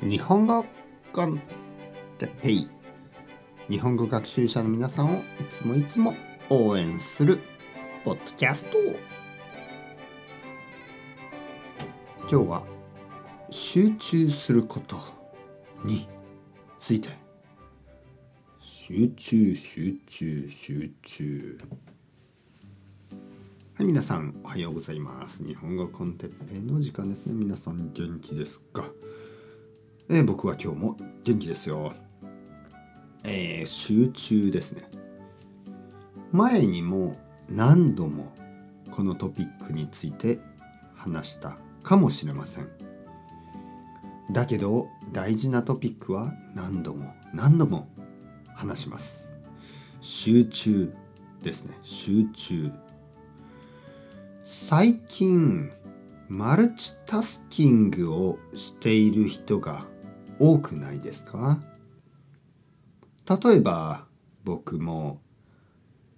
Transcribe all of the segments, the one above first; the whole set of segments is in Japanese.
日本語コンテペイ日本語学習者の皆さんをいつもいつも応援するポッドキャスト。今日は集中することについて。集中集中集中。はい皆さんおはようございます。日本語コンテッペイの時間ですね。皆さん元気ですか？えー、僕は今日も元気ですよ。えー、集中ですね。前にも何度もこのトピックについて話したかもしれません。だけど大事なトピックは何度も何度も話します。集中ですね。集中。最近マルチタスキングをしている人が多くないですか？例えば僕も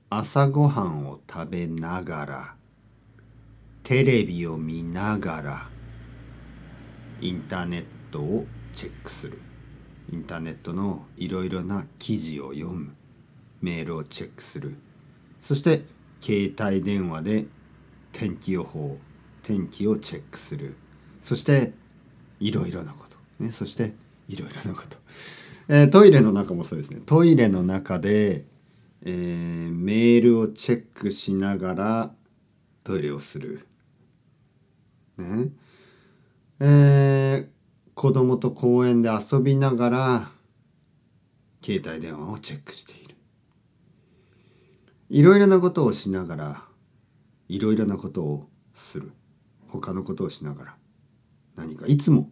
朝ごはんを食べながらテレビを見ながらインターネットをチェックする。インターネットのいろいろな記事を読む。メールをチェックする。そして携帯電話で天気予報天気をチェックする。そしていろいろなこと、ね、そしていろいろなこと、えー、トイレの中もそうですね。トイレの中で、えー、メールをチェックしながらトイレをする。ね。えー、子供と公園で遊びながら携帯電話をチェックしている。いろいろなことをしながらいろいろなことをする。他のことをしながら。何かいつも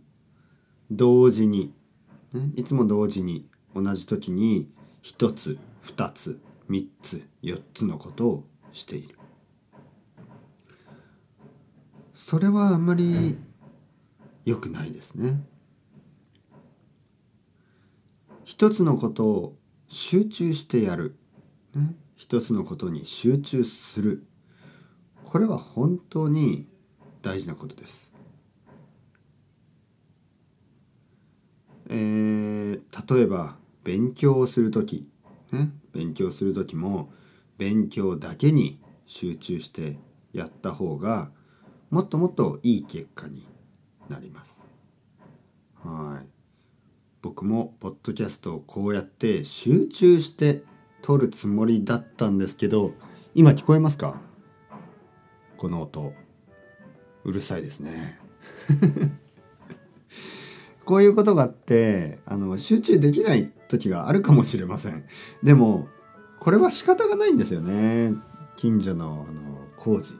同時にね、いつも同時に同じ時に1つ2つ3つ4つのことをしている。それはあんまり良くないですね。一つのことを集中してやる、ね、一つのことに集中する。これは本当に大事なことです。えー、例えば勉強をする時、ね、勉強する時も勉強だけに集中してやった方がもっともっといい結果になります。はい。僕もポッドキャストをこうやって集中して撮るつもりだったんですけど今聞こえますか？この音。うるさいですね。こういうことがあってあの集中できない時があるかもしれません。でもこれは仕方がないんですよね。近所のあの工事。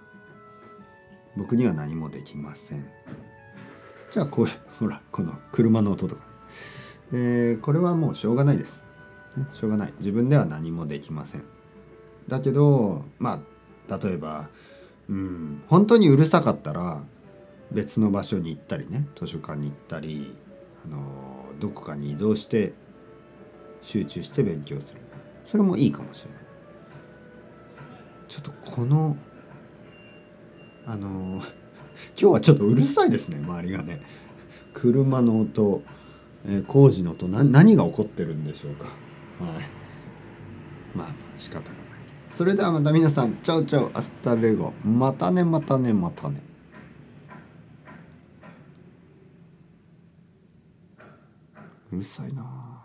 僕には何もできません。じゃあこういうほらこの車の音とか。でこれはもうしょうがないです、ね、しょうがない。自分では何もできません。だけどまあ例えばうん本当にうるさかったら別の場所に行ったりね図書館に行ったりあのどこかに移動して集中して勉強する。それもいいかもしれない。ちょっとこのあの今日はちょっとうるさいですね周りがね。車の音、え、工事の音何が起こってるんでしょうか。はい。まあ仕方がない。それではまた皆さん chao chao hasta luego。またねまたねまたね。うるさいな